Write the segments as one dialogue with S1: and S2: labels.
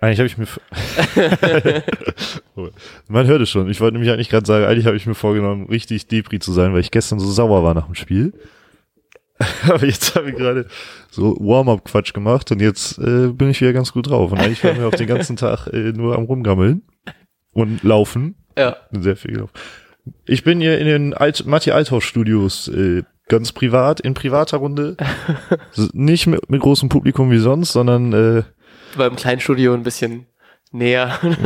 S1: Eigentlich habe ich mir. Man hört es schon. Ich wollte nämlich eigentlich gerade sagen, eigentlich habe ich mir vorgenommen, richtig Depri zu sein, weil ich gestern so sauer war nach dem Spiel. Aber jetzt habe ich gerade so Warm-up-Quatsch gemacht und jetzt äh, bin ich wieder ganz gut drauf. Und eigentlich waren wir auf den ganzen Tag äh, nur am Rumgammeln und laufen.
S2: Ja.
S1: Sehr viel gelaufen. Ich bin hier in den Alt Matti Althaus Studios äh, ganz privat, in privater Runde. Nicht mit, mit großem Publikum wie sonst, sondern äh,
S2: Beim kleinen Studio ein bisschen näher.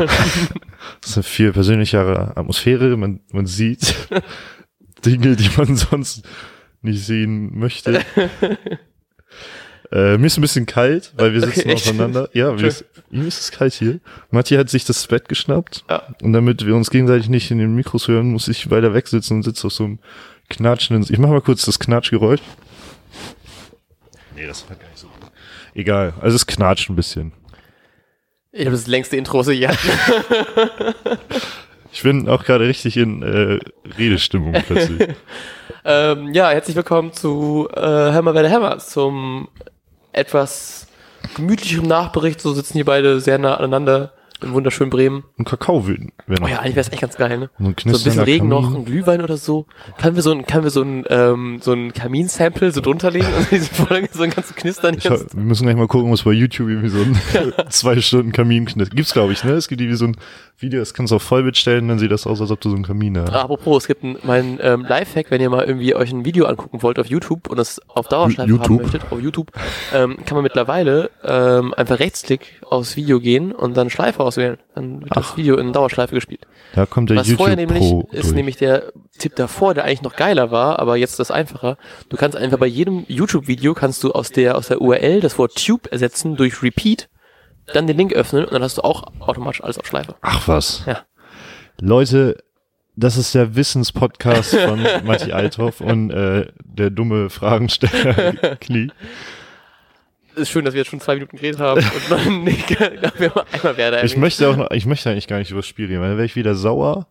S1: das ist eine viel persönlichere Atmosphäre. Man, man sieht Dinge, die man sonst nicht sehen möchte. Äh, mir ist ein bisschen kalt, weil wir sitzen
S2: Okay,
S1: aufeinander. Ja, mir ist, ihm ist es kalt hier. Matti hat sich das Bett geschnappt.
S2: Ja.
S1: Und damit wir uns gegenseitig nicht in den Mikros hören, muss ich weiter wegsitzen und sitze auf so einem knatschenden. Ich mach mal kurz das Knatschgeräusch. Nee, das war gar nicht so gut. Egal, also es knatscht ein bisschen.
S2: Ich habe das längste Intro, je hatten.
S1: Ich bin auch gerade richtig in äh, Redestimmung plötzlich.
S2: ähm, ja, herzlich willkommen zu äh, Hammer werde Hammer, zum etwas gemütlicheren Nachbericht. So sitzen hier beide sehr nah aneinander in wunderschönen Bremen.
S1: Ein Kakao wäre
S2: Oh ja, eigentlich wäre es echt ganz geil, ne?
S1: So ein
S2: So ein bisschen Regen
S1: Kamin.
S2: noch, ein Glühwein oder so. Können wir so ein, können wir so ein, ähm, so ein Kaminsample so drunter legen und diese Folge so ein ganzes Knistern
S1: Ich, wir müssen gleich mal gucken, was bei YouTube irgendwie so ein zwei Stunden Kamin knistert. Gibt's glaube ich, ne? Es gibt irgendwie so ein Video, das kannst du auf Vollbild stellen, dann sieht das aus, als ob du so einen Kamin hast.
S2: Apropos, es gibt ein, mein ähm, Lifehack, wenn ihr mal irgendwie euch ein Video angucken wollt auf YouTube und das auf Dauerschleife haben möchtet, auf YouTube, ähm, kann man mittlerweile ähm, einfach Rechtsklick aufs Video gehen und dann Schleife auswählen. Dann wird das Video in Dauerschleife gespielt.
S1: Da kommt der
S2: Was
S1: YouTube
S2: vorher nämlich
S1: Pro
S2: ist
S1: durch.
S2: nämlich der Tipp davor, der eigentlich noch geiler war, aber jetzt das einfacher. Du kannst einfach bei jedem YouTube-Video kannst du aus der aus der URL das Wort Tube ersetzen durch Repeat, dann den Link öffnen und dann hast du auch automatisch alles auf Schleife.
S1: Ach was.
S2: Ja.
S1: Leute, das ist der Wissenspodcast von Matti Althoff und äh, der dumme Fragensteller Knie.
S2: Ist schön, dass wir jetzt schon zwei Minuten geredet haben und noch nicht, wir einmal Werder
S1: Ich
S2: erwähnt.
S1: möchte auch noch, ich möchte eigentlich gar nicht über das Spiel reden, weil dann wäre ich wieder sauer.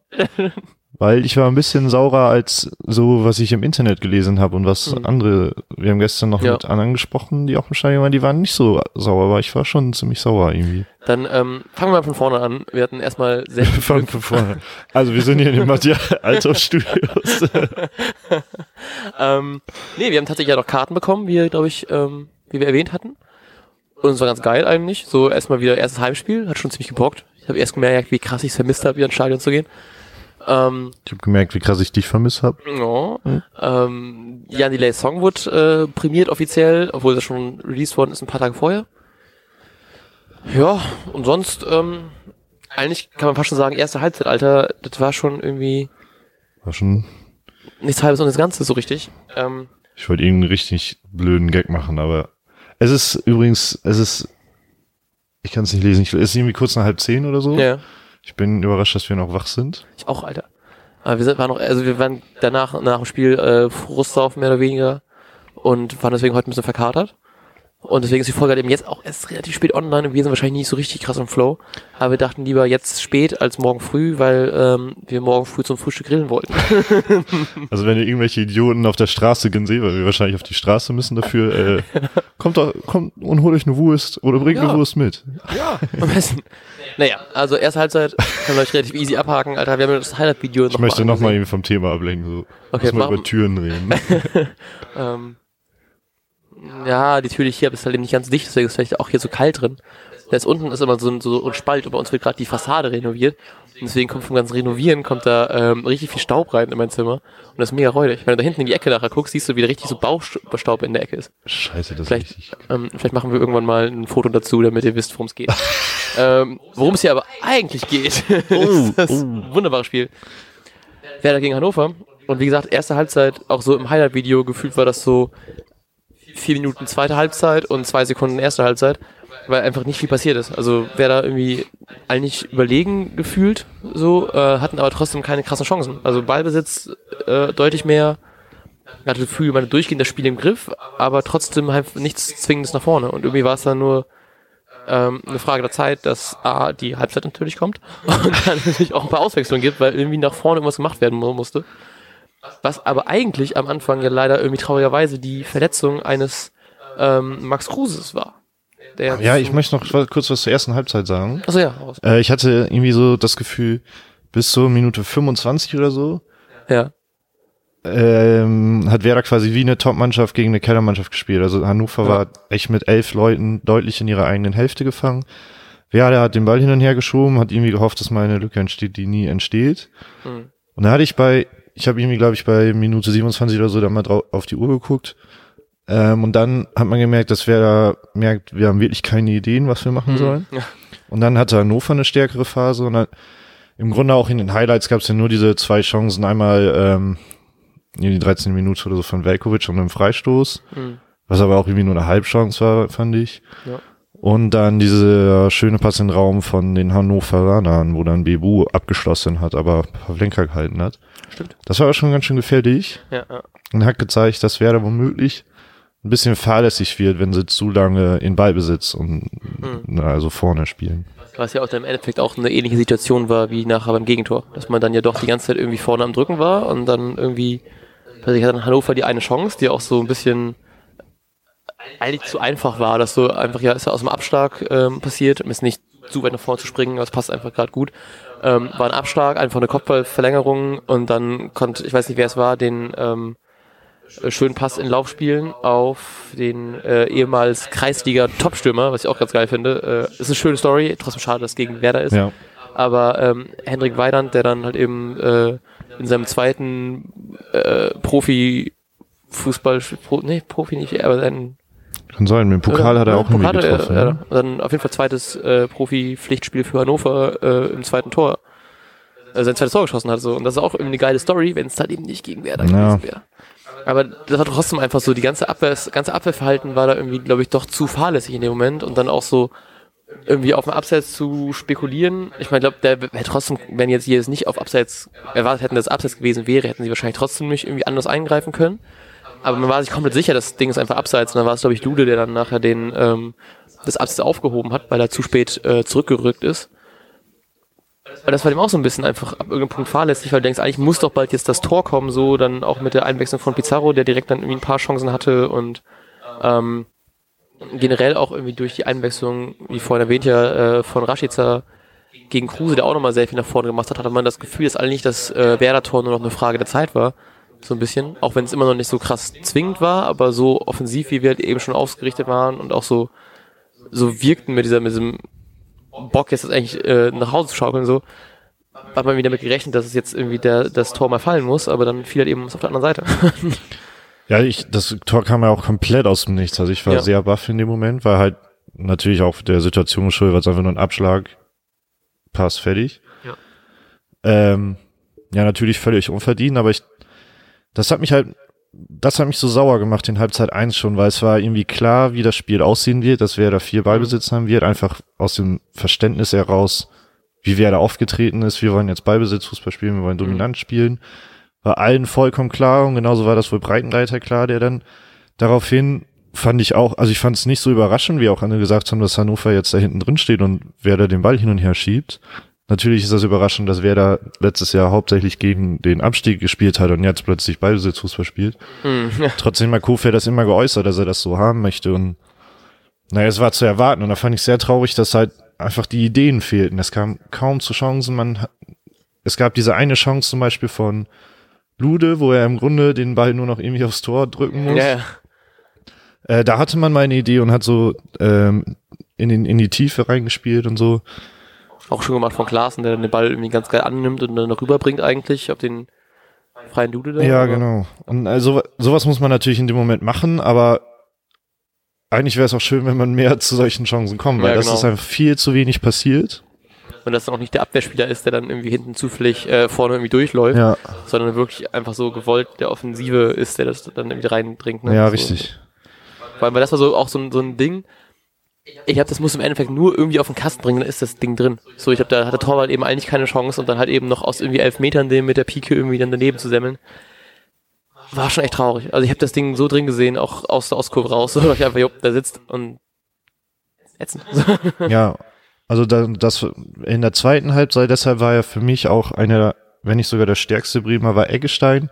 S1: Weil ich war ein bisschen saurer als so, was ich im Internet gelesen habe und was
S2: Mhm.
S1: andere, wir haben gestern noch
S2: Ja.
S1: mit anderen gesprochen, die auch im Stadion waren, die waren nicht so sauer, aber ich war schon ziemlich sauer irgendwie.
S2: Dann ähm, fangen wir mal von vorne an. Wir hatten erstmal sehr viel
S1: Von, von vorne. Also wir sind hier in den Matthias Althoff Studios.
S2: ähm, nee, wir haben tatsächlich ja noch Karten bekommen, wie, glaube ich, ähm, wie wir erwähnt hatten. Und es war ganz geil eigentlich. So erstmal wieder erstes Heimspiel, hat schon ziemlich gebockt. Ich habe erst gemerkt, wie krass ich es vermisst habe, wieder ins Stadion zu gehen. Ähm,
S1: Ich habe gemerkt, wie krass ich dich vermisst habe.
S2: ja,
S1: Mhm.
S2: ähm, Jan Delay Song wurde äh, prämiert offiziell, obwohl das schon released worden ist ein paar Tage vorher. Ja, und sonst, ähm, eigentlich kann man fast schon sagen, erste Halbzeit, Alter, das war schon irgendwie
S1: War schon,
S2: nichts halbes und das Ganze so richtig. Ähm,
S1: ich wollte irgendeinen richtig blöden Gag machen, aber es ist übrigens, es ist, ich kann es nicht lesen, ich, es ist irgendwie kurz nach halb zehn oder so.
S2: ja.
S1: Ich bin überrascht, dass wir noch wach sind.
S2: Ich auch, Alter. Aber wir sind, waren noch, also wir waren danach, nach dem Spiel, äh, Frustsaufen mehr oder weniger und waren deswegen heute ein bisschen verkatert. Und deswegen ist die Folge halt eben jetzt auch erst relativ spät online und wir sind wahrscheinlich nicht so richtig krass im Flow. Aber wir dachten lieber jetzt spät als morgen früh, weil ähm, wir morgen früh zum Frühstück grillen wollten.
S1: Also wenn ihr irgendwelche Idioten auf der Straße gehen seht, weil wir wahrscheinlich auf die Straße müssen dafür, äh, kommt doch, kommt und holt euch eine Wurst oder bringt
S2: Ja.
S1: eine Wurst mit.
S2: Ja. Am besten. Naja, also erste Halbzeit können wir euch relativ easy abhaken, Alter. Wir haben ja das Highlight-Video
S1: Ich möchte nochmal irgendwie vom Thema ablenken, so.
S2: Okay,
S1: Lass mal über Türen reden.
S2: Ähm, ja, die Tür, die ich hier habe, ist halt eben nicht ganz dicht, deswegen ist vielleicht auch hier so kalt drin. Da ist unten ist immer so ein, so ein Spalt und bei uns wird gerade die Fassade renoviert. Und deswegen kommt vom ganzen Renovieren kommt da ähm, richtig viel Staub rein in mein Zimmer. Und das ist mega räudig. Wenn du da hinten in die Ecke nachher guckst, siehst du, wie da richtig so Baustaub in der Ecke ist.
S1: Scheiße, das
S2: Vielleicht,
S1: ist richtig.
S2: ähm, vielleicht machen wir irgendwann mal ein Foto dazu, damit ihr wisst, worum es geht. ähm, worum es hier aber eigentlich geht, ist das wunderbare Spiel. Werder gegen Hannover. Und wie gesagt, erste Halbzeit, auch so im Highlight-Video gefühlt war das so vier Minuten zweite Halbzeit und zwei Sekunden erste Halbzeit, weil einfach nicht viel passiert ist. Also Werder irgendwie eigentlich überlegen gefühlt, so, äh, hatten aber trotzdem keine krassen Chancen. Also Ballbesitz äh, deutlich mehr, hatte das Gefühl, man durchgehend das Spiel im Griff, aber trotzdem halt nichts Zwingendes nach vorne. Und irgendwie war es dann nur ähm, eine Frage der Zeit, dass A, die Halbzeit natürlich kommt und dann natürlich auch ein paar Auswechslungen gibt, weil irgendwie nach vorne irgendwas gemacht werden mu- musste. Was aber eigentlich am Anfang ja leider irgendwie traurigerweise die Verletzung eines ähm, Max Kruses war. Der
S1: Ja, ich möchte noch kurz was zur ersten Halbzeit sagen.
S2: Achso, ja.
S1: Äh, ich hatte irgendwie so das Gefühl, bis zur Minute 25 oder so,
S2: Ja.
S1: ähm, hat Werder quasi wie eine Top-Mannschaft gegen eine Kellermannschaft gespielt. Also Hannover
S2: Ja.
S1: war echt mit elf Leuten deutlich in ihrer eigenen Hälfte gefangen. Werder hat den Ball hin und her geschoben, hat irgendwie gehofft, dass mal eine Lücke entsteht, die nie entsteht.
S2: Hm.
S1: Und da hatte ich bei, ich habe irgendwie, glaube ich, bei Minute 27 oder so da mal drauf auf die Uhr geguckt. Ähm, und dann hat man gemerkt, dass Werder merkt, wir haben wirklich keine Ideen, was wir machen sollen.
S2: Ja.
S1: Und dann hatte Hannover eine stärkere Phase und dann im Grunde auch in den Highlights gab es ja nur diese zwei Chancen. Einmal ähm, in die 13 Minute oder so von Velkovic und einem Freistoß,
S2: Hm.
S1: was aber auch irgendwie nur eine Halbchance war, fand ich.
S2: Ja.
S1: Und dann diese schöne Pass in den Raum von den Hannoveranern, wo dann Bebu abgeschlossen hat, aber Pavlenka gehalten hat.
S2: Stimmt.
S1: Das war schon ganz schön gefährlich
S2: Ja, ja.
S1: und hat gezeigt, dass Werder womöglich ein bisschen fahrlässig wird, wenn sie zu lange in Ballbesitz und na, also vorne spielen.
S2: Was ja auch dann im Endeffekt auch eine ähnliche Situation war wie nachher beim Gegentor. Dass man dann ja doch die ganze Zeit irgendwie vorne am Drücken war und dann irgendwie, also ich hatte dann Hannover die eine Chance, die auch so ein bisschen eigentlich zu einfach war, dass so einfach, ja, ist ja aus dem Abschlag ähm, passiert, um jetzt nicht zu weit nach vorne zu springen, aber es passt einfach gerade gut. Ähm, war ein Abschlag, einfach eine Kopfballverlängerung und dann konnte, ich weiß nicht wer es war, den ähm, äh, schönen Pass in Lauf spielen auf den äh, ehemals Kreisliga-Topstürmer, was ich auch ganz geil finde. Äh, ist eine schöne Story, trotzdem schade, dass es gegen Werder ist.
S1: Ja.
S2: Aber ähm, Hendrik Weidand, der dann halt eben äh, in seinem zweiten äh, Profi Fußball, Pro, nee, Profi nicht, aber sein
S1: Kann sein, mit dem Pokal hat er
S2: ja,
S1: auch irgendwie
S2: Pokal er,
S1: getroffen.
S2: ja,
S1: ne?
S2: Dann auf jeden Fall zweites äh, Profi-Pflichtspiel für Hannover äh, im zweiten Tor. Äh, sein zweites Tor geschossen hat. So. Und das ist auch irgendwie eine geile Story, wenn es halt eben nicht gegen Werder
S1: Ja.
S2: gewesen wäre. Aber das war trotzdem einfach so, die ganze Abwehr, das ganze Abwehrverhalten war da irgendwie, glaube ich, doch zu fahrlässig in dem Moment und dann auch so irgendwie auf dem Abseits zu spekulieren. Ich meine, glaube, der wäre trotzdem, wenn jetzt hier es nicht auf Abseits erwartet hätten, dass es Abseits gewesen wäre, hätten sie wahrscheinlich trotzdem nicht irgendwie anders eingreifen können. Aber man war sich komplett sicher, das Ding ist einfach Abseits. Und dann war es, glaube ich, Lude, der dann nachher den, ähm, das Abseits aufgehoben hat, weil er zu spät äh, zurückgerückt ist. Aber das war dem auch so ein bisschen einfach ab irgendeinem Punkt fahrlässig, weil du denkst, eigentlich muss doch bald jetzt das Tor kommen, so dann auch mit der Einwechslung von Pizarro, der direkt dann irgendwie ein paar Chancen hatte und ähm, generell auch irgendwie durch die Einwechslung, wie vorhin erwähnt ja, äh, von Rashica gegen Kruse, der auch nochmal sehr viel nach vorne gemacht hat, hatte man das Gefühl, dass eigentlich das äh, Werder-Tor nur noch eine Frage der Zeit war. So ein bisschen. Auch wenn es immer noch nicht so krass zwingend war, aber so offensiv, wie wir halt eben schon ausgerichtet waren und auch so, so wirkten mit dieser, mit diesem Bock, jetzt eigentlich äh, nach Hause zu schaukeln, so, hat man wieder damit gerechnet, dass es jetzt irgendwie der, das Tor mal fallen muss, aber dann fiel halt eben auf der anderen Seite.
S1: Ja, ich, das Tor kam ja auch komplett aus dem Nichts. Also ich war
S2: Ja.
S1: sehr baff in dem Moment, weil halt natürlich auch der Situation geschuldet, weil es einfach nur ein Abschlag, Pass fertig.
S2: Ja.
S1: Ähm, ja, natürlich völlig unverdient, aber ich, das hat mich halt, das hat mich so sauer gemacht in Halbzeit 1 schon, weil es war irgendwie klar, wie das Spiel aussehen wird, dass wer da vier Ballbesitz haben wird, einfach aus dem Verständnis heraus, wie wer da aufgetreten ist. Wir wollen jetzt Ballbesitz Fußball spielen, wir wollen dominant spielen. War allen vollkommen klar und genauso war das wohl Breitenreiter klar, der dann daraufhin fand ich auch, also ich fand es nicht so überraschend, wie auch andere gesagt haben, dass Hannover jetzt da hinten drin steht und wer da den Ball hin und her schiebt. Natürlich ist das überraschend, dass wer da letztes Jahr hauptsächlich gegen den Abstieg gespielt hat und jetzt plötzlich Ballbesitzfußball spielt.
S2: Hm, ja.
S1: Trotzdem hat Kofi das immer geäußert, dass er das so haben möchte und naja, es war zu erwarten und da fand ich sehr traurig, dass halt einfach die Ideen fehlten. Es kam kaum zu Chancen, man, hat- es gab diese eine Chance zum Beispiel von Lude, wo er im Grunde den Ball nur noch irgendwie aufs Tor drücken muss.
S2: ja.
S1: Äh, da hatte man mal eine Idee und hat so ähm, in, den, in die Tiefe reingespielt und so.
S2: Auch schon gemacht von Klaassen, der dann den Ball irgendwie ganz geil annimmt und dann noch rüberbringt eigentlich auf den freien Dude da.
S1: Ja,
S2: aber-
S1: genau. Und also sowas muss man natürlich in dem Moment machen, aber eigentlich wäre es auch schön, wenn man mehr zu solchen Chancen kommt, weil
S2: Ja,
S1: das
S2: genau.
S1: ist einfach viel zu wenig passiert.
S2: Und dass dann auch nicht der Abwehrspieler ist, der dann irgendwie hinten zufällig äh, vorne irgendwie durchläuft,
S1: Ja,
S2: sondern wirklich einfach so gewollt der Offensive ist, der das dann irgendwie reindringt. Ne?
S1: ja,
S2: so.
S1: richtig.
S2: Vor allem, weil das war so auch so so ein Ding. Ich glaube, das muss im Endeffekt nur irgendwie auf den Kasten bringen, dann ist das Ding drin. So, ich glaube, da hat der Torwart eben eigentlich keine Chance und dann halt eben noch aus irgendwie elf Metern den mit der Pike irgendwie dann daneben zu semmeln. War schon echt traurig. Also ich habe das Ding so drin gesehen, auch aus der Ostkurve raus, so ich einfach, jupp, da sitzt und ätzend.
S1: Ja, also da, das in der zweiten Halbzeit, deshalb war er für mich auch einer, wenn nicht sogar der stärkste Bremer, war Eggestein,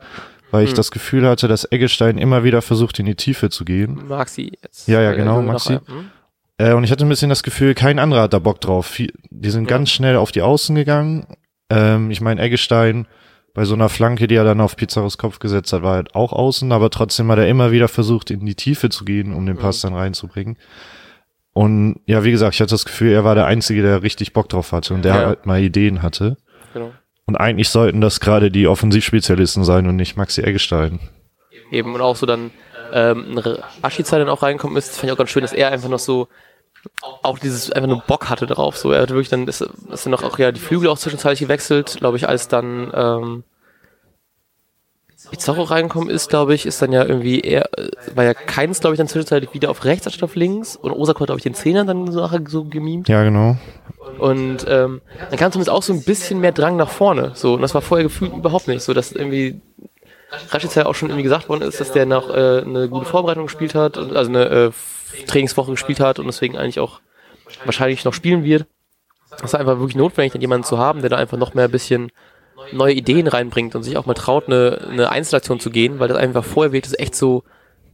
S1: weil ich
S2: Hm.
S1: das Gefühl hatte, dass Eggestein immer wieder versucht, in die Tiefe zu gehen.
S2: Maxi jetzt.
S1: Ja, ja,
S2: Äh,
S1: genau,
S2: noch-
S1: Maxi.
S2: Hm?
S1: Äh, und ich hatte ein bisschen das Gefühl, kein anderer hat da Bock drauf. Die sind
S2: Ja.
S1: ganz schnell auf die Außen gegangen. Ähm, ich meine, Eggestein bei so einer Flanke, die er dann auf Pizarros Kopf gesetzt hat, war halt auch außen, aber trotzdem hat er immer wieder versucht, in die Tiefe zu gehen, um den Pass dann reinzubringen. Und ja, wie gesagt, ich hatte das Gefühl, er war der Einzige, der richtig Bock drauf hatte und der
S2: Ja.
S1: halt mal Ideen hatte.
S2: Genau.
S1: Und eigentlich sollten das gerade die Offensivspezialisten sein und nicht Maxi Eggestein.
S2: Eben, und auch so dann ähm, Aschiza dann auch reinkommen ist, fand ich auch ganz schön, dass er einfach noch so auch dieses einfach nur Bock hatte drauf. So, er hat wirklich dann, ist, ist dann noch auch ja die Flügel auch zwischenzeitlich gewechselt, glaube ich, als dann ähm, Pizarro reingekommen ist, glaube ich, ist dann ja irgendwie eher, äh, war ja keins, glaube ich, dann zwischenzeitlich wieder auf rechts anstatt auf links und Osako hat, glaube ich, den Zehner dann so nachher so gemimt.
S1: Ja, genau.
S2: Und ähm, dann kam zumindest auch so ein bisschen mehr Drang nach vorne. So, und das war vorher gefühlt überhaupt nicht. So, dass irgendwie Rashica ja auch schon irgendwie gesagt worden ist, dass der noch äh, eine gute Vorbereitung gespielt hat, also eine äh, Trainingswoche gespielt hat und deswegen eigentlich auch wahrscheinlich noch spielen wird. Das ist einfach wirklich notwendig, dann jemanden zu haben, der da einfach noch mehr ein bisschen neue Ideen reinbringt und sich auch mal traut, eine, eine Einzelaktion zu gehen, weil das einfach vorher wirkt, das echt so,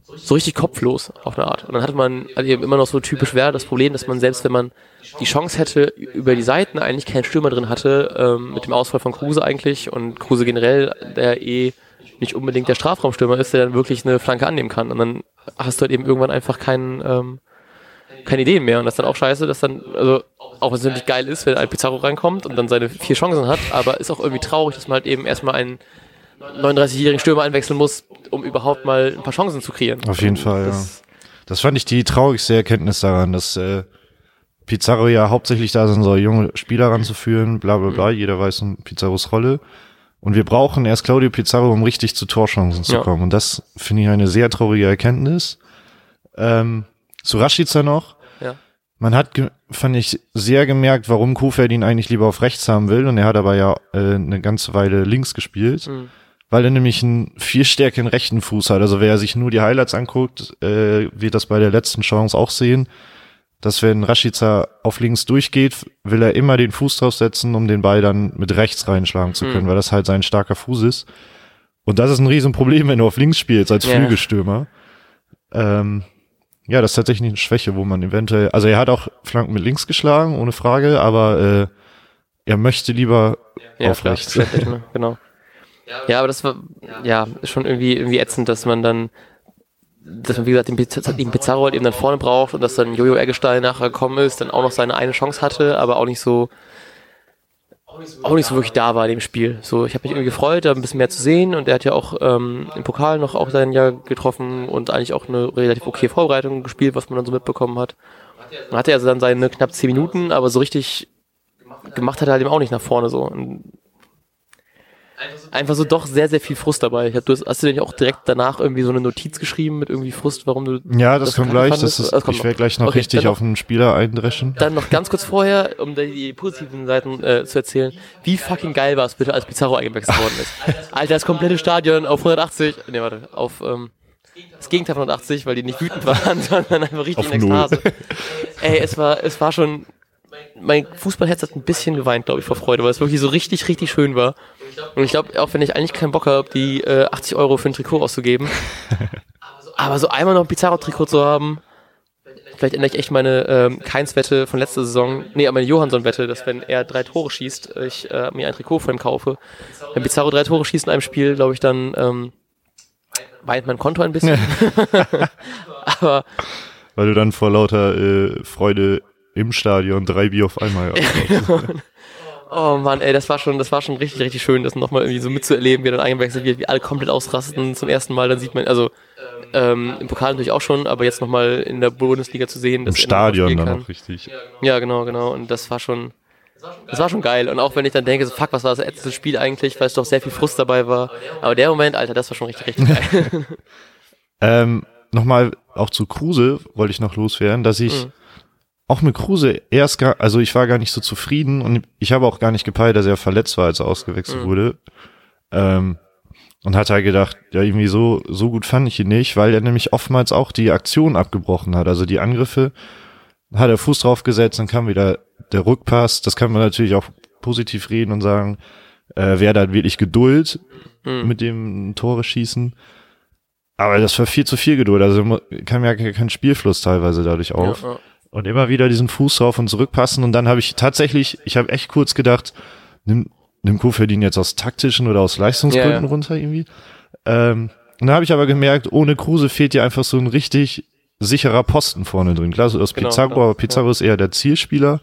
S2: so richtig kopflos auf eine Art. Und dann hatte man also immer noch so typisch wäre das Problem, dass man selbst wenn man die Chance hätte, über die Seiten eigentlich keinen Stürmer drin hatte, ähm, mit dem Ausfall von Kruse eigentlich und Kruse generell, der eh nicht unbedingt der Strafraumstürmer ist, der dann wirklich eine Flanke annehmen kann. Und dann hast du halt eben irgendwann einfach keinen, ähm, keine Ideen mehr. Und das ist dann auch scheiße, dass dann, also auch wenn es natürlich geil ist, wenn ein Pizarro reinkommt und dann seine vier Chancen hat, aber ist auch irgendwie traurig, dass man halt eben erstmal einen 39-jährigen Stürmer einwechseln muss, um überhaupt mal ein paar Chancen zu kreieren.
S1: Auf jeden Fall, ja.
S2: das,
S1: Das fand ich die traurigste Erkenntnis daran, dass äh, Pizarro ja hauptsächlich da sein soll, junge Spieler ranzuführen, bla bla bla, jeder weiß um Pizarros Rolle. Und wir brauchen erst Claudio Pizarro, um richtig zu Torchancen zu
S2: Ja.
S1: kommen. Und das finde ich eine sehr traurige Erkenntnis. Ähm, zu Rashica noch.
S2: Ja.
S1: Man hat, fand ich, sehr gemerkt, warum Kofeld ihn eigentlich lieber auf rechts haben will. Und er hat aber ja äh, eine ganze Weile links gespielt.
S2: Mhm.
S1: Weil er nämlich einen viel stärkeren rechten Fuß hat. Also wer sich nur die Highlights anguckt, äh, wird das bei der letzten Chance auch sehen, dass wenn Rashica auf links durchgeht, will er immer den Fuß draufsetzen, um den Ball dann mit rechts reinschlagen zu können,
S2: Mhm.
S1: weil das halt sein starker Fuß ist. Und das ist ein Riesenproblem, wenn du auf links spielst als
S2: Ja.
S1: Flügelstürmer. Ähm, ja, das ist tatsächlich eine Schwäche, wo man eventuell, also er hat auch Flanken mit links geschlagen, ohne Frage, aber äh, er möchte lieber auf
S2: klar,
S1: rechts.
S2: ne? genau. Ja, aber das war, ja, ist schon irgendwie, irgendwie ätzend, dass man dann, dass man, wie gesagt, den, den Pizarro halt eben dann vorne braucht und dass dann Jojo Eggestein nachher gekommen ist, dann auch noch seine eine Chance hatte, aber auch nicht so, auch nicht so wirklich da war in dem Spiel. So, ich habe mich irgendwie gefreut, da ein bisschen mehr zu sehen und er hat ja auch ähm, im Pokal noch auch sein Jahr getroffen und eigentlich auch eine relativ okay Vorbereitung gespielt, was man dann so mitbekommen hat. Dann hatte also dann seine knapp zehn Minuten, aber so richtig gemacht hat er halt eben auch nicht nach vorne so. Und einfach so doch sehr, sehr viel Frust dabei. Ich hab, du hast, hast du denn auch direkt danach irgendwie so eine Notiz geschrieben mit irgendwie Frust, warum du.
S1: Ja, das,
S2: das
S1: kommt gleich. Das ist,
S2: kommt
S1: ich werde gleich noch
S2: Okay,
S1: richtig
S2: noch-
S1: auf einen Spieler eindreschen.
S2: Dann noch ganz kurz vorher, um die, die positiven Seiten äh, zu erzählen, wie fucking geil war es bitte, als Pizarro eingewechselt worden ist. Alter, das komplette Stadion auf 180, nee, warte, auf ähm, das Gegenteil von 180, weil die nicht wütend waren, sondern einfach richtig
S1: Auf
S2: in. Ekstase. Ey, es war, es war schon, mein Fußballherz hat ein bisschen geweint, glaube ich, vor Freude, weil es wirklich so richtig, richtig schön war. Und ich glaube, auch wenn ich eigentlich keinen Bock habe, die äh, 80 Euro für ein Trikot auszugeben, aber so einmal noch ein Pizarro-Trikot zu haben, vielleicht ändere ich echt meine ähm, Keins-Wette von letzter Saison, nee, meine Johansson-Wette, dass wenn er drei Tore schießt, ich äh, mir ein Trikot von ihm kaufe. Wenn Pizarro drei Tore schießt in einem Spiel, glaube ich, dann ähm, weint mein Konto ein bisschen. aber
S1: Weil du dann vor lauter äh, Freude im Stadion drei Bier auf einmal
S2: Oh Mann, ey, das war schon, das war schon richtig, richtig schön, das nochmal irgendwie so mitzuerleben, wie dann eingewechselt wird, wie alle komplett ausrasten zum ersten Mal. Dann sieht man, also ähm, im Pokal natürlich auch schon, aber jetzt nochmal in der Bundesliga zu sehen,
S1: im
S2: dass noch
S1: Stadion dann auch richtig.
S2: Ja, genau, genau. Und das war schon, das war schon geil. Und auch wenn ich dann denke, so, fuck, was war das letzte Spiel eigentlich, weil es doch sehr viel Frust dabei war. Aber der Moment, Alter, das war schon richtig, richtig geil.
S1: Ähm, Nochmal auch zu Kruse wollte ich noch loswerden, dass ich
S2: Mhm.
S1: Auch mit Kruse erst gar, also ich war gar nicht so zufrieden und ich habe auch gar nicht gepeilt, dass er verletzt war, als er ausgewechselt
S2: Mhm.
S1: wurde. Ähm, und hatte halt gedacht, ja, irgendwie so, so gut fand ich ihn nicht, weil er nämlich oftmals auch die Aktion abgebrochen hat. Also die Angriffe hat er Fuß drauf gesetzt, dann kam wieder der Rückpass. Das kann man natürlich auch positiv reden und sagen, äh, wer da wirklich Geduld
S2: Mhm.
S1: mit dem Tore schießen. Aber das war viel zu viel Geduld. Also kam ja ke- kein Spielfluss teilweise dadurch auf.
S2: Ja, ja.
S1: Und immer wieder diesen Fuß drauf und zurückpassen. Und dann habe ich tatsächlich, ich habe echt kurz gedacht, nimm, nimm Koferdin jetzt aus taktischen oder aus Leistungsgründen
S2: Ja, ja.
S1: runter irgendwie. Ähm, und dann habe ich aber gemerkt, ohne Kruse fehlt dir einfach so ein richtig sicherer Posten vorne drin. Klar, so aus
S2: Genau,
S1: Pizarro, aber Pizarro ist eher der Zielspieler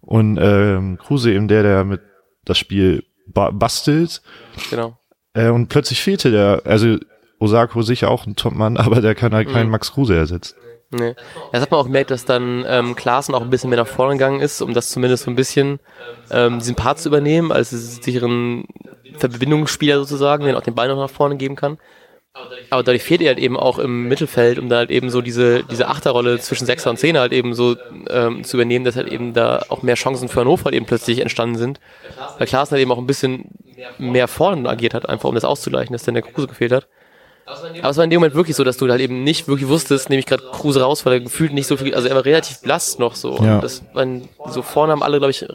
S1: und ähm, Kruse eben der, der mit das Spiel ba bastelt.
S2: Genau.
S1: Äh, und plötzlich fehlte der, also Osako sicher auch ein Topmann, aber der kann halt keinen
S2: Mhm.
S1: Max Kruse ersetzen.
S2: Nee. Das hat man auch gemerkt, dass dann ähm, Klaassen auch ein bisschen mehr nach vorne gegangen ist, um das zumindest so ein bisschen ähm, diesen Part zu übernehmen, als sicheren Verbindungsspieler sozusagen, den auch den Ball noch nach vorne geben kann. Aber dadurch fehlt er halt eben auch im Mittelfeld, um da halt eben so diese, diese Achterrolle zwischen Sechser und Zehner halt eben so ähm, zu übernehmen, dass halt eben da auch mehr Chancen für Hannover halt eben plötzlich entstanden sind. Weil Klaassen halt eben auch ein bisschen mehr vorne agiert hat, einfach um das auszugleichen, dass dann der Kruse gefehlt hat. Aber es war in dem Moment wirklich so, dass du halt eben nicht wirklich wusstest, nehme ich gerade Kruse raus, weil er gefühlt nicht so viel, also er war relativ blass noch so.
S1: Ja.
S2: Und das waren, so vorne haben alle, glaube ich,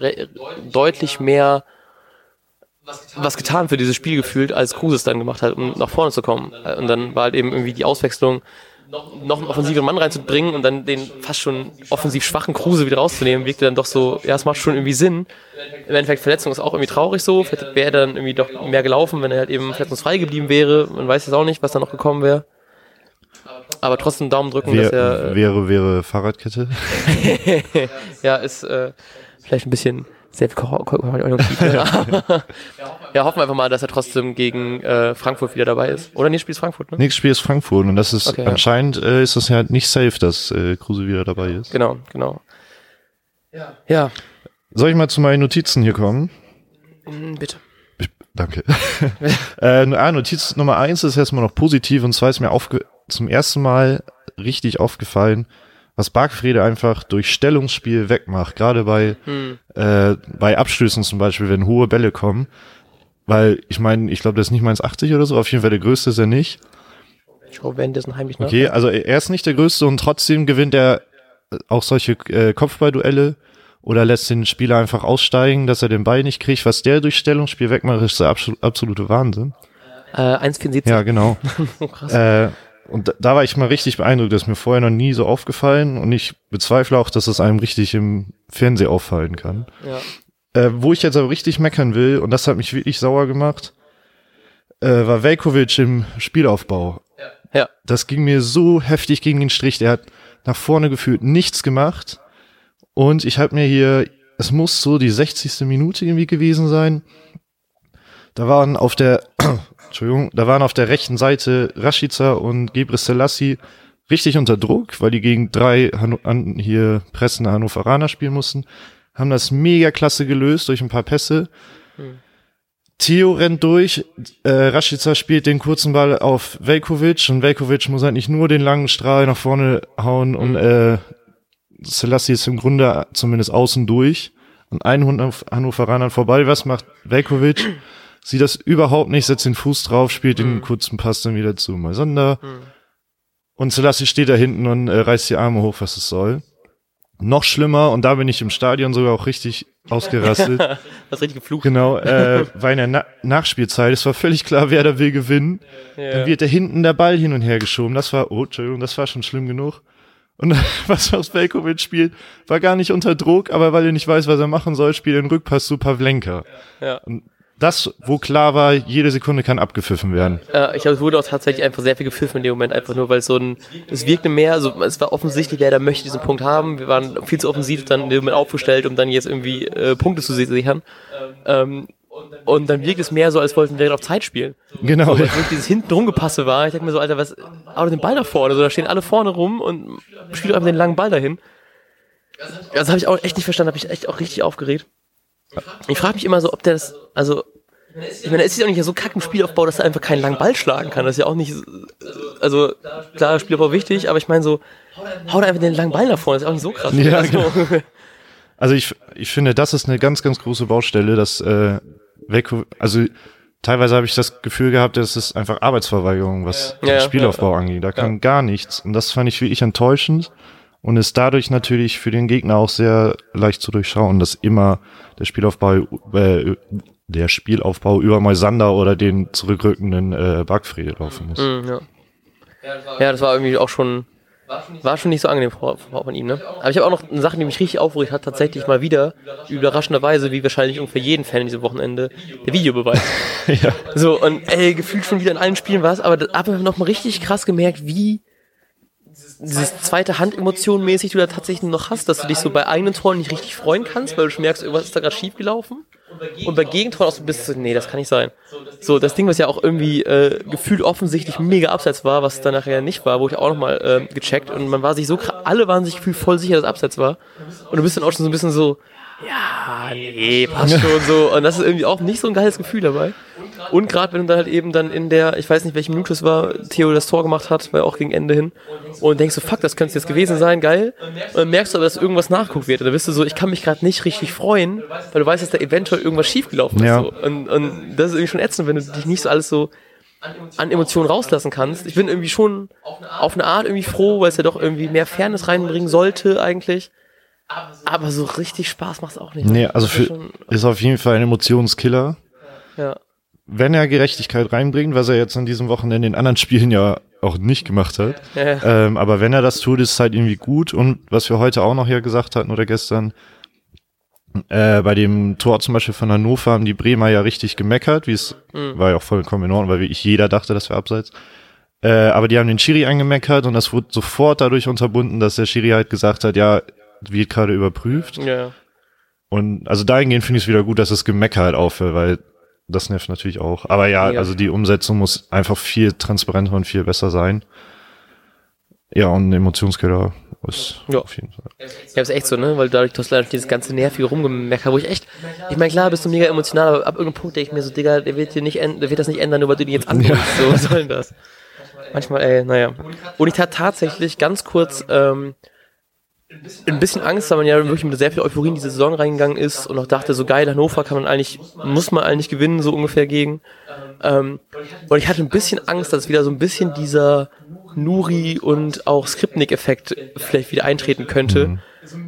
S2: deutlich mehr was getan für dieses Spiel gefühlt, als Kruse es dann gemacht hat, um nach vorne zu kommen. Und dann war halt eben irgendwie die Auswechslung, noch einen offensiven Mann reinzubringen und dann den fast schon offensiv schwachen Kruse wieder rauszunehmen, wirkte dann doch so, ja, es macht schon irgendwie Sinn. Im Endeffekt, Verletzung ist auch irgendwie traurig so. Vielleicht wäre er dann irgendwie doch mehr gelaufen, wenn er halt eben verletzungsfrei geblieben wäre. Man weiß jetzt auch nicht, was da noch gekommen wäre. Aber trotzdem Daumen drücken, dass er, äh,
S1: wäre, wäre Fahrradkette.
S2: ja, ist äh, vielleicht ein bisschen Aber, ja, hoffen wir einfach mal, dass er trotzdem gegen äh, Frankfurt wieder dabei ist. Oder nee, spielt Frankfurt, ne?
S1: Nächstes Spiel ist Frankfurt und das ist
S2: Okay, ja.
S1: anscheinend äh, ist das ja nicht safe, dass äh, Kruse wieder dabei ist.
S2: Genau, genau. Ja,
S1: Soll ich mal zu meinen Notizen hier kommen?
S2: mm, bitte.
S1: Danke. äh, ah, Notiz Nummer eins ist erstmal noch positiv und zwar ist mir aufge zum ersten Mal richtig aufgefallen, was Bargfrede einfach durch Stellungsspiel wegmacht, gerade bei,
S2: Hm.
S1: äh, bei Abstößen zum Beispiel, wenn hohe Bälle kommen. Weil ich meine, ich glaube, das ist nicht mal 1,80 oder so, auf jeden Fall der größte ist er nicht.
S2: Ich schaue währenddessen heimlich nach.
S1: Okay, also er ist nicht der größte und trotzdem gewinnt er äh, auch solche äh, Kopfballduelle oder lässt den Spieler einfach aussteigen, dass er den Ball nicht kriegt. Was der durch Stellungsspiel wegmacht, ist der absol absolute Wahnsinn.
S2: Äh, 1,74.
S1: Ja, genau.
S2: Oh, krass.
S1: äh, und da, da war ich mal richtig beeindruckt, das ist mir vorher noch nie so aufgefallen und ich bezweifle auch, dass es einem richtig im Fernsehen auffallen kann.
S2: Ja.
S1: Äh, wo ich jetzt aber richtig meckern will, und das hat mich wirklich sauer gemacht, äh, war Velkovic im Spielaufbau.
S2: Ja.
S1: Das ging mir so heftig gegen den Strich. Der hat nach vorne gefühlt nichts gemacht. Und ich habe mir hier, es muss so die 60. Minute irgendwie gewesen sein. Da waren auf der, Entschuldigung, da waren auf der rechten Seite Rashica und Gebre Selassie richtig unter Druck, weil die gegen drei Hanno an, hier pressende Hannoveraner spielen mussten. Haben das mega klasse gelöst durch ein paar Pässe. Theo rennt durch, äh, Rashica spielt den kurzen Ball auf Velkovic und Velkovic muss halt nicht nur den langen Strahl nach vorne hauen und äh, Selassie ist im Grunde zumindest außen durch und ein Hund auf Hannoveranern vorbei. Was macht Velkovic? Sieht das überhaupt nicht, setzt den Fuß drauf, spielt den kurzen Pass dann wieder zu Moisander. Und Selassie steht da hinten und äh, reißt die Arme hoch, was es soll. Noch schlimmer, und da bin ich im Stadion sogar auch richtig ausgerastet.
S2: Hast richtig geflucht.
S1: Genau, äh, war in der Na Nachspielzeit. Es war völlig klar, wer da will gewinnen.
S2: Ja.
S1: Dann wird da hinten der Ball hin und her geschoben. Das war, oh, Entschuldigung, das war schon schlimm genug. Und was aus Velkovic spielt, war gar nicht unter Druck, aber weil er nicht weiß, was er machen soll, spielt er den Rückpass zu Pavlenka.
S2: Ja.
S1: Das, wo klar war, jede Sekunde kann abgepfiffen werden.
S2: Äh, ich glaube, es wurde auch tatsächlich einfach sehr viel gepfiffen in dem Moment, einfach nur, weil es so ein, es wirkte mehr, also es war offensichtlich, wer da möchte diesen Punkt haben. Wir waren viel zu offensiv dann in dem Moment aufgestellt, um dann jetzt irgendwie äh, Punkte zu sichern. Ähm, und dann wirkt es mehr so, als wollten wir direkt auf Zeit spielen.
S1: Genau.
S2: Weil wirklich dieses hinten rumgepasse war. Ich dachte mir so, Alter, was, hau doch den Ball nach vorne. So, da stehen alle vorne rum und spielt doch einfach den langen Ball dahin. Das habe ich auch echt nicht verstanden, habe ich echt auch richtig aufgeregt. Ich frage mich immer so, ob der das, also, ich meine, es ist ja auch nicht so kack im Spielaufbau, dass er einfach keinen langen Ball schlagen kann. Das ist ja auch nicht, also, klar, Spielaufbau wichtig, aber ich meine so, hau da einfach den langen Ball nach vorne, das ist auch nicht so krass.
S1: Ja,
S2: also,
S1: Also ich, ich finde, das ist eine ganz, ganz große Baustelle, dass äh, Velko, also teilweise habe ich das Gefühl gehabt, das ist einfach Arbeitsverweigerung, was
S2: Ja,
S1: den
S2: ja,
S1: Spielaufbau angeht. Da kann gar nichts. Und das fand ich wirklich enttäuschend und ist dadurch natürlich für den Gegner auch sehr leicht zu durchschauen, dass immer der Spielaufbau, äh, der Spielaufbau über Moisander oder den zurückrückenden äh, Bargfriede laufen muss.
S2: Mm, ja. ja, das war irgendwie auch schon war schon nicht so angenehm von ihm, ne? Aber ich habe auch noch eine Sache, die mich richtig aufgeregt hat, tatsächlich mal wieder, überraschenderweise, wie wahrscheinlich ungefähr jeden Fan in diesem Wochenende, der Videobeweis.
S1: ja.
S2: So, und ey, gefühlt schon wieder in allen Spielen war es, aber da habe ich noch mal richtig krass gemerkt, wie dieses zweite Hand-Emotion mäßig du da tatsächlich noch hast, dass du dich so bei eigenen Toren nicht richtig freuen kannst, weil du schon merkst, irgendwas ist da gerade schief gelaufen. Und bei Gegentoren auch so bist du, nee, das kann nicht sein. So, das Ding, was ja auch irgendwie äh, gefühlt offensichtlich mega abseits war, was dann nachher nicht war, wo ich auch nochmal äh, gecheckt und man war sich so, alle waren sich gefühlt voll sicher, dass abseits war. Und du bist dann auch schon so ein bisschen so, ja, nee, passt schon so. Und das ist irgendwie auch nicht so ein geiles Gefühl dabei. Und gerade wenn du dann halt eben dann in der, ich weiß nicht, welche Minute es war, Theo das Tor gemacht hat, weil auch gegen Ende hin. Und denkst du, fuck, das könnte es jetzt gewesen sein, geil. Und dann merkst du aber, dass irgendwas nachguckt wird. Und dann bist du so, ich kann mich gerade nicht richtig freuen, weil du weißt, dass da eventuell irgendwas schiefgelaufen ist.
S1: Ja.
S2: So. Und, und das ist irgendwie schon ätzend, wenn du dich nicht so alles so an Emotionen rauslassen kannst. Ich bin irgendwie schon auf eine Art irgendwie froh, weil es ja doch irgendwie mehr Fairness reinbringen sollte eigentlich. Aber so richtig Spaß macht es auch nicht.
S1: Nee, also für, ist auf jeden Fall ein Emotionskiller.
S2: ja.
S1: Wenn er Gerechtigkeit reinbringt, was er jetzt an diesem Wochenende in anderen Spielen ja auch nicht gemacht hat.
S2: Ja.
S1: Ähm, aber wenn er das tut, ist es halt irgendwie gut. Und was wir heute auch noch hier gesagt hatten oder gestern, äh, bei dem Tor zum Beispiel von Hannover haben die Bremer ja richtig gemeckert, wie es
S2: Mhm.
S1: war ja auch vollkommen in Ordnung, weil wirklich jeder dachte, das wäre abseits. Äh, aber die haben den Schiri angemeckert und das wurde sofort dadurch unterbunden, dass der Schiri halt gesagt hat, ja, wird gerade überprüft.
S2: ja.
S1: Und also dahingehend finde ich es wieder gut, dass das Gemecker halt aufhört, weil das nervt natürlich auch. Aber ja,
S2: Ja.
S1: also die Umsetzung muss einfach viel transparenter und viel besser sein. Ja, und ein Emotionskiller ist
S2: Ja.
S1: auf jeden Fall.
S2: Ja, ist echt so, ne? Weil dadurch, dass leider dieses ganze nervige rumgemecker, wo ich echt, ich meine, klar, bist du mega emotional, aber ab irgendeinem Punkt denke ich mir so, Digga, der wird dir nicht der wird das nicht ändern, nur weil du den jetzt anguckst. So, was soll denn das? Manchmal, ey, naja. Und ich hatte tatsächlich ganz kurz, ähm, ein bisschen Angst, weil man ja wirklich mit sehr viel Euphorie in diese Saison reingegangen ist und auch dachte, so geil, Hannover kann man eigentlich, muss man eigentlich gewinnen, so ungefähr gegen. Ähm, und ich hatte ein bisschen Angst, dass wieder so ein bisschen dieser Nuri und auch Skripnik-Effekt vielleicht wieder eintreten könnte.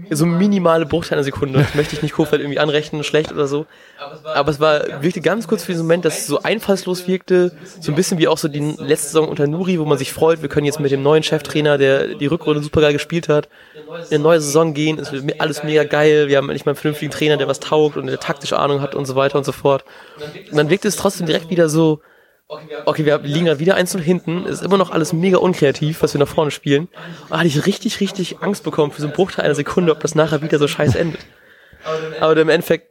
S2: So minimale Bruchteile einer Sekunde. Das möchte ich nicht Kofeld irgendwie anrechnen, schlecht oder so. Aber es war, wirkte ganz kurz für diesen Moment, dass es so einfallslos wirkte. So ein bisschen wie auch so die letzte Saison unter Nuri, wo man sich freut, wir können jetzt mit dem neuen Cheftrainer, der die Rückrunde super geil gespielt hat, in eine neue Saison gehen. Es wird alles mega geil. Wir haben endlich mal einen vernünftigen Trainer, der was taugt und der taktische Ahnung hat und so weiter und so fort. Und dann wirkte es trotzdem direkt wieder so, okay, wir liegen da wieder 1 hinten, es ist immer noch alles mega unkreativ, was wir nach vorne spielen. Und da hatte ich richtig, richtig Angst bekommen für so einen Bruchteil einer Sekunde, ob das nachher wieder so scheiße endet. Aber im Endeffekt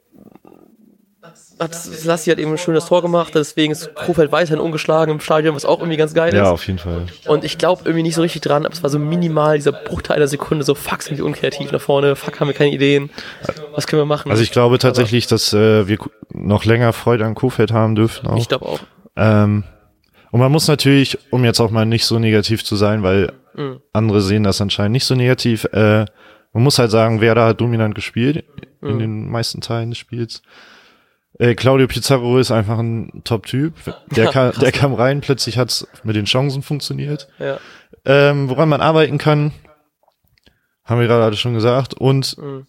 S2: hat Lassi hat eben ein schönes Tor gemacht, deswegen ist Krofeld weiterhin ungeschlagen im Stadion, was auch irgendwie ganz geil
S1: Ja,
S2: ist.
S1: auf jeden Fall.
S2: Und ich glaube irgendwie nicht so richtig dran, aber es war so minimal, dieser Bruchteil einer Sekunde, so fuck, sind wir unkreativ nach vorne, fuck, haben wir keine Ideen, was können wir machen?
S1: Also ich glaube tatsächlich, dass äh, wir noch länger Freude an Kofeld haben dürfen auch.
S2: ich glaube auch.
S1: Ähm, und man muss natürlich, um jetzt auch mal nicht so negativ zu sein, weil
S2: Mhm.
S1: andere sehen das anscheinend nicht so negativ, äh, man muss halt sagen, Werder hat dominant gespielt in
S2: Mhm.
S1: den meisten Teilen des Spiels. Äh, Claudio Pizarro ist einfach ein Top-Typ. Der,
S2: krass.
S1: der kam rein, plötzlich hat's mit den Chancen funktioniert.
S2: Ja.
S1: Ähm, woran man arbeiten kann, haben wir gerade schon gesagt. Und
S2: Mhm.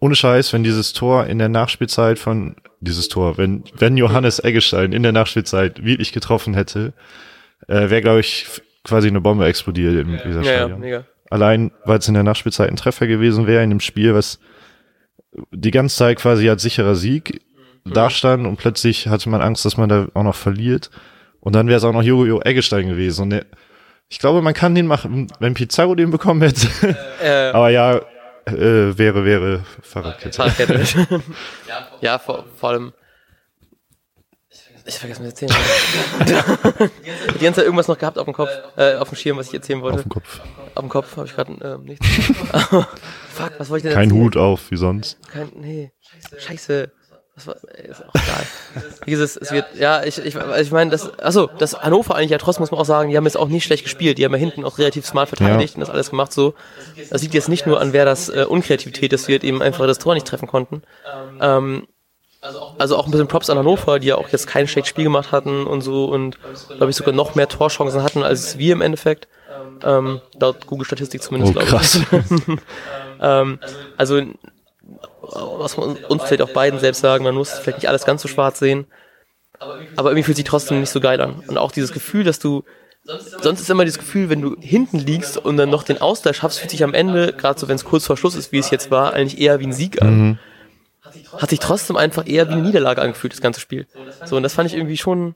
S1: ohne Scheiß, wenn dieses Tor in der Nachspielzeit von, dieses Tor, wenn, wenn Johannes Eggestein in der Nachspielzeit wirklich getroffen hätte, äh, wäre, glaube ich, quasi eine Bombe explodiert in dieser
S2: Ja, ja, mega.
S1: Allein, weil es in der Nachspielzeit ein Treffer gewesen wäre in dem Spiel, was die ganze Zeit quasi als sicherer Sieg dastand und plötzlich hatte man Angst, dass man da auch noch verliert. Und dann wäre es auch noch Jojo Eggestein gewesen. Und der, ich glaube, man kann den machen, wenn Pizarro den bekommen hätte.
S2: Äh,
S1: Aber ja, äh, wäre, wäre Fahrradkette.
S2: Fahrradkette. ja, vor, vor allem. Ich vergesse mir erzählen. die ganze Zeit irgendwas noch gehabt auf dem Kopf, äh, auf dem Schirm, was ich erzählen wollte.
S1: Auf dem Kopf.
S2: Auf dem Kopf habe ich gerade ähm, nichts. Fuck, was wollte ich denn
S1: Kein
S2: erzählen?
S1: Hut auf, wie sonst.
S2: Kein, nee. Scheiße. Das war, ist auch egal. Dieses, es wird, ja, ich, ich, ich meine, das, achso, das Hannover eigentlich ja trotzdem muss man auch sagen, die haben jetzt auch nicht schlecht gespielt. Die haben ja hinten auch relativ smart verteidigt
S1: Ja.
S2: und das alles gemacht so. Das liegt jetzt nicht nur an wer das äh, Unkreativität, dass wir eben einfach das Tor nicht treffen konnten. Ähm, also auch ein bisschen Props an Hannover, die ja auch jetzt kein schlechtes Spiel gemacht hatten und so und glaube ich sogar noch mehr Torchancen hatten als wir im Endeffekt. Ähm, laut Google Statistik zumindest,
S1: Oh,
S2: glaube ich. ähm, also was man uns vielleicht auch beiden selbst sagen, man muss vielleicht nicht alles ganz so schwarz sehen, aber irgendwie fühlt sich trotzdem nicht so geil an. Und auch dieses Gefühl, dass du sonst ist immer das Gefühl, wenn du hinten liegst und dann noch den Ausgleich schaffst, fühlt sich am Ende, gerade so wenn es kurz vor Schluss ist, wie es jetzt war, eigentlich eher wie ein Sieg an.
S1: Mhm.
S2: Hat sich trotzdem einfach eher wie eine Niederlage angefühlt, das ganze Spiel. So, und das fand ich irgendwie schon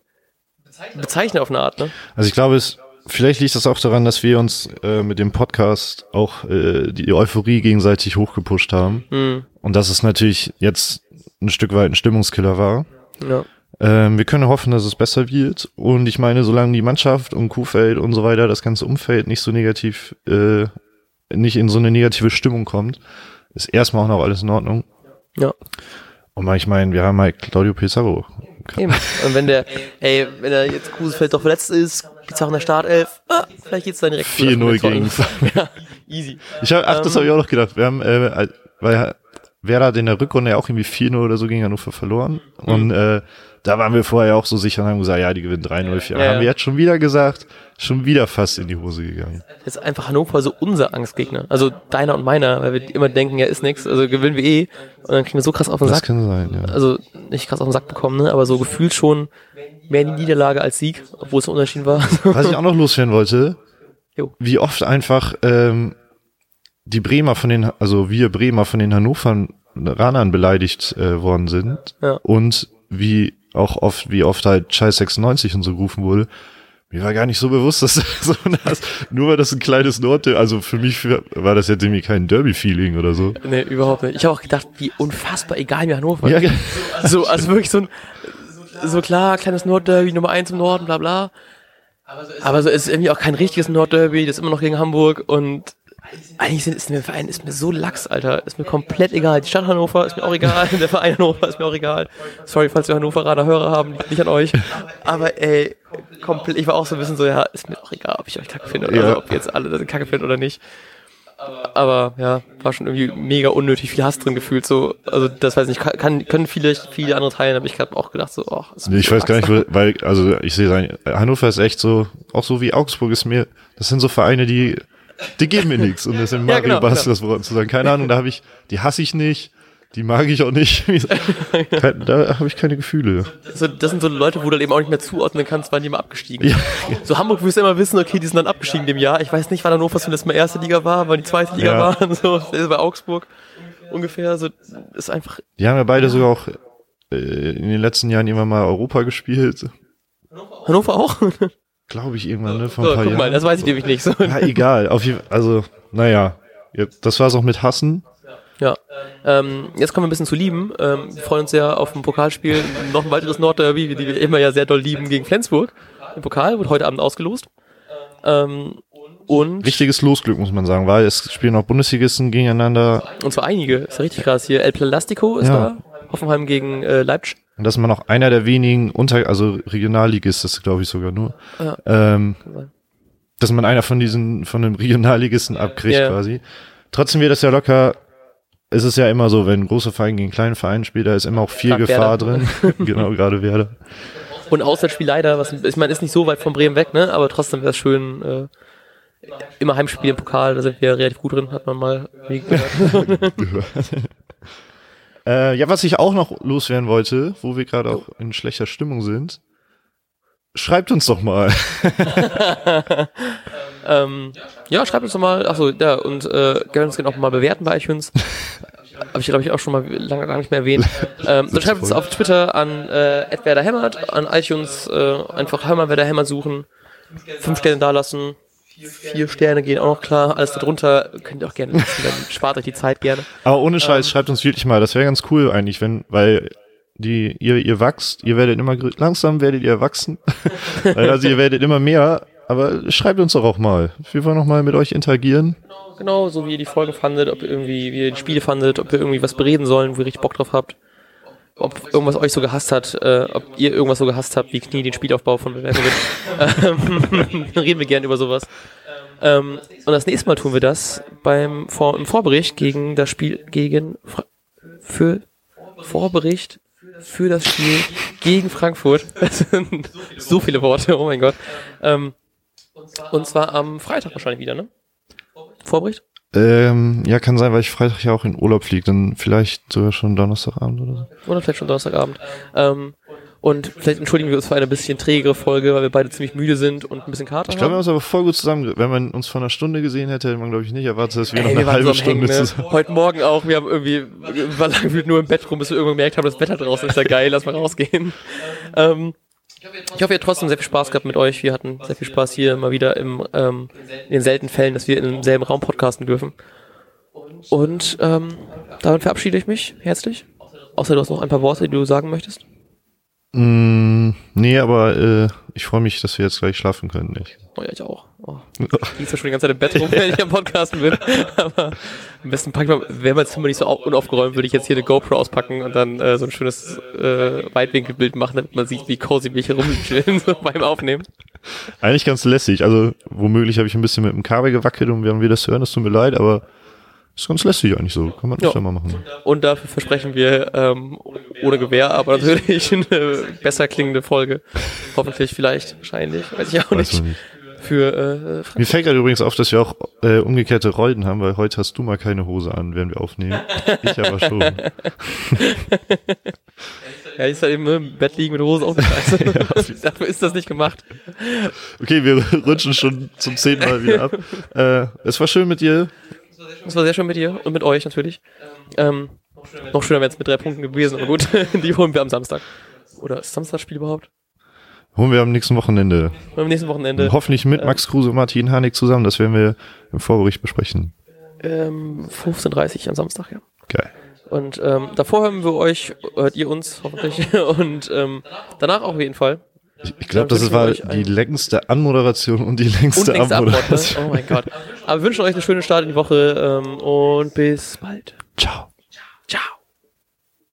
S2: bezeichnend auf eine Art, ne?
S1: Also ich glaube, es vielleicht liegt das auch daran, dass wir uns äh, mit dem Podcast auch äh, die Euphorie gegenseitig hochgepusht haben.
S2: Hm,
S1: Und dass es natürlich jetzt ein Stück weit ein Stimmungskiller war.
S2: ja.
S1: Ähm, wir können hoffen, dass es besser wird. Und ich meine, solange die Mannschaft und Kuhfeld und so weiter, das ganze Umfeld nicht so negativ, äh, nicht in so eine negative Stimmung kommt, ist erstmal auch noch alles in Ordnung.
S2: Ja.
S1: Und ich meine, wir haben halt Claudio Pizarro.
S2: Eben. Und wenn der, ey, wenn er jetzt Krusefeld doch verletzt ist, geht's auch in der Startelf, ah, vielleicht geht's dann direkt
S1: 4-0 gegen.
S2: Ja, easy.
S1: Ich hab, ach, das
S2: Ähm.
S1: habe ich auch noch gedacht. Wir haben, äh, weil Werder in der Rückrunde ja auch irgendwie 4-0 oder so gegen Hannover verloren.
S2: Mhm.
S1: Und äh, da waren wir vorher auch so sicher und haben gesagt, ja, die gewinnen 3-0. Ja,
S2: Ja, ja.
S1: haben wir jetzt schon wieder gesagt, schon wieder fast in die Hose gegangen.
S2: Das ist einfach Hannover so unser Angstgegner. Also deiner und meiner, weil wir immer denken, ja, ist nix, also gewinnen wir eh. Und dann kriegen wir so krass auf den
S1: Das
S2: Sack.
S1: kann sein, ja.
S2: Also nicht krass auf den Sack bekommen, ne? aber so gefühlt schon mehr die Niederlage als Sieg, obwohl es ein Unentschieden war.
S1: Was ich auch noch loswerden wollte,
S2: Jo.
S1: wie oft einfach ähm, die Bremer von den, also wir Bremer von den Hannoveranern beleidigt äh, worden sind
S2: Ja.
S1: und wie auch oft, wie oft halt Scheiß 96 und so gerufen wurde. Mir war gar nicht so bewusst, dass so das, nur weil das ein kleines Nord, also für mich war das jetzt irgendwie kein Derby-Feeling oder so.
S2: nee, überhaupt nicht. Ich habe auch gedacht, wie unfassbar egal mir Hannover.
S1: Ja,
S2: So, also wirklich so ein, so klar, kleines Nordderby, Nummer eins im Norden, bla bla. Aber so ist es irgendwie auch kein richtiges Nordderby, das ist immer noch gegen Hamburg und eigentlich sind, ist mir der Verein ist mir so lax, Alter. Ist mir komplett egal. Die Stadt Hannover ist mir auch egal, der Verein Hannover ist mir auch egal. Sorry, falls wir Hannoveraner Hörer haben, nicht an euch. Aber ey, komplett, ich war auch so ein bisschen so, ja, ist mir auch egal, ob ich euch kacke finde oder
S1: Ja.
S2: ob ihr jetzt alle das kacke findet oder nicht. Aber ja, war schon irgendwie mega unnötig viel Hass drin gefühlt. So, also das weiß ich nicht, kann, können viele, viele andere teilen, aber ich habe auch gedacht, so, oh, ist
S1: Nee, ich weiß gar nicht, weil, also ich sehe sein, Hannover ist echt so, auch so wie Augsburg ist mir, das sind so Vereine, die, die geben mir nichts. Und das sind
S2: Ja,
S1: Mario
S2: genau,
S1: Basler
S2: genau.
S1: das Wort zu sagen. Keine Ahnung, da habe ich, die hasse ich nicht, die mag ich auch nicht. Da habe ich keine Gefühle.
S2: So, das sind so Leute, wo du dann eben auch nicht mehr zuordnen kannst, wann die mal abgestiegen
S1: Ja.
S2: So Hamburg wirst du immer wissen, okay, die sind dann abgestiegen dem Jahr. Ich weiß nicht, wann Hannover das Mal erste Liga war, wann die zweite Liga
S1: Ja.
S2: war. So, bei Augsburg ungefähr. So, ist einfach.
S1: Die haben ja beide sogar auch äh, in den letzten Jahren irgendwann mal Europa gespielt.
S2: Hannover auch?
S1: Glaube ich irgendwann, ne? Vor
S2: So,
S1: ein paar
S2: guck mal,
S1: Jahren.
S2: das weiß ich nämlich nicht. So,
S1: Ja, egal. Auf jeden, also, naja. Jetzt, das war's auch mit Hassen.
S2: ja. Ähm, jetzt kommen wir ein bisschen zu lieben. Ähm, wir freuen uns sehr auf ein Pokalspiel. Noch ein weiteres Nordderby, die wir immer ja sehr doll lieben, gegen Flensburg. Im Pokal wird heute Abend ausgelost. Ähm, und,
S1: Richtiges Losglück, muss man sagen, weil es spielen auch Bundesligisten gegeneinander.
S2: und zwar einige. Ist ja richtig krass. Hier El Plastico ist
S1: Ja.
S2: da. Hoffenheim gegen äh, Leipzig.
S1: Und dass man auch einer der wenigen unter, also Regionalligist ist, glaube ich sogar nur,
S2: Ja.
S1: ähm, dass man einer von diesen, von den Regionalligisten abkriegt
S2: Ja.
S1: quasi. Trotzdem wird das ja locker, es ist ja immer so, wenn ein großer Verein gegen einen kleinen Verein spielt, da ist immer auch viel
S2: Gerade
S1: Gefahr
S2: Werder.
S1: drin. genau, gerade Werder.
S2: Und Auswärtsspiel leider, was ich meine, ist nicht so weit von Bremen weg, ne? Aber trotzdem wäre es schön, äh, immer Heimspiel im Pokal, da sind wir relativ gut drin, hat man mal gehört.
S1: Äh, ja, was ich auch noch loswerden wollte, wo wir gerade auch in schlechter Stimmung sind, schreibt uns doch mal.
S2: ähm, ja, schreibt uns doch mal, achso, ja, und äh, gerne uns gerne auch mal bewerten bei iTunes. Habe ich, glaube ich, auch schon mal lange gar nicht mehr erwähnt. Ähm, dann schreibt uns auf Twitter an äh, Hämmert, an iTunes äh, einfach Hämmer Werder Hämmert suchen, fünf Sterne dalassen, vier Sterne gehen auch noch klar, alles darunter könnt ihr auch gerne lassen, dann spart euch die Zeit gerne.
S1: Aber ohne Scheiß,
S2: Ähm.
S1: schreibt uns wirklich mal. Das wäre ganz cool eigentlich, wenn, weil die, ihr, ihr wachst, ihr werdet immer, langsam werdet ihr wachsen. Weil also ihr werdet immer mehr. Aber schreibt uns doch auch mal. Wir wollen noch mal mit euch interagieren.
S2: Genau, so wie ihr die Folgen fandet, ob ihr irgendwie, wie ihr die Spiele fandet, ob ihr irgendwie was bereden sollen, wo ihr richtig Bock drauf habt. Ob irgendwas euch so gehasst hat, äh, ob ihr irgendwas so gehasst habt, wie Knie den Spielaufbau von Bewertung ähm, Dann reden wir gerne über sowas. Ähm, und das nächste Mal tun wir das beim Vor im Vorbericht gegen das Spiel gegen Fra für Vorbericht für das Spiel gegen Frankfurt. Das sind so viele Worte, oh mein Gott. Ähm, und zwar am Freitag wahrscheinlich wieder, ne? Vorbericht?
S1: Ähm, ja, kann sein, weil ich Freitag ja auch in Urlaub fliege. Dann vielleicht sogar schon Donnerstagabend oder so.
S2: Oder vielleicht schon Donnerstagabend. Ähm, Und vielleicht entschuldigen wir uns für eine bisschen trägere Folge, weil wir beide ziemlich müde sind und ein bisschen Kater
S1: Ich glaube, wir haben
S2: haben.
S1: uns aber voll gut zusammen. Wenn man uns vor einer Stunde gesehen hätte, hätte man, glaube ich, nicht erwartet, dass wir noch
S2: Ey,
S1: eine
S2: wir
S1: halbe
S2: so
S1: Stunde
S2: Hängen, ne?
S1: zusammen.
S2: Heute Morgen auch. Wir haben irgendwie, wir waren lang nur im Bett rum, bis wir irgendwann gemerkt haben, das Wetter draußen ist ja geil, lass mal rausgehen. Ähm, ich hoffe, ihr habt trotzdem sehr viel Spaß gehabt mit euch. Wir hatten sehr viel Spaß hier mal wieder im, ähm, in den seltenen Fällen, dass wir in demselben Raum podcasten dürfen. Und ähm, damit verabschiede ich mich herzlich. Außer du hast noch ein paar Worte, die du sagen möchtest.
S1: Mm, nee, aber äh, ich freue mich, dass wir jetzt gleich schlafen können. Ich.
S2: Oh ja, ich auch. Oh. Ich liege schon die ganze Zeit im Bett rum, wenn ich am Podcasten bin. Aber am besten pack ich mal, wäre mein Zimmer nicht so au- unaufgeräumt, würde ich jetzt hier eine GoPro auspacken und dann äh, so ein schönes äh, Weitwinkelbild machen, damit man sieht, wie cozy hier rumchillen so beim Aufnehmen.
S1: Eigentlich ganz lässig. Also womöglich habe ich ein bisschen mit dem Kabel gewackelt und wir haben wieder das hören, es tut mir leid, aber ist ganz lässig eigentlich so. Kann man
S2: Ja.
S1: öfter mal machen.
S2: Und dafür versprechen wir, ähm, ohne Gewehr, aber natürlich eine besser klingende Folge. Hoffentlich, vielleicht, wahrscheinlich, weiß ich auch
S1: Weiß
S2: nicht. Für äh,
S1: Mir fällt gerade übrigens auf, dass wir auch äh, umgekehrte Rollen haben, weil heute hast du mal keine Hose an, während wir aufnehmen. Ich aber schon.
S2: Ja, ich soll eben im Bett liegen mit Hose auf der Scheiße. Dafür ist das nicht gemacht.
S1: Okay, wir rutschen schon zum zehnten Mal wieder ab. Äh, es war schön mit dir.
S2: Das war sehr schön mit dir und mit euch natürlich. Ähm, noch schöner wäre es mit drei Punkten gewesen, aber gut, die holen wir am Samstag. Oder ist Samstag das Spiel überhaupt?
S1: Holen wir am nächsten Wochenende.
S2: Am nächsten Wochenende.
S1: Hoffentlich mit Max Kruse und Martin Harnik zusammen. Das werden wir im Vorbericht besprechen.
S2: Ähm, 15.30 Uhr am Samstag, ja.
S1: Geil.
S2: Und ähm, davor hören wir euch, hört ihr uns hoffentlich. Und ähm, danach auch auf jeden Fall.
S1: Ich, ich glaube, das war die längste Anmoderation und die längste
S2: Und längste Abmord, ne?
S1: Abmoderation.
S2: Oh mein Gott. Aber wir wünschen euch einen schönen Start in die Woche ähm, und bis bald.
S1: Ciao.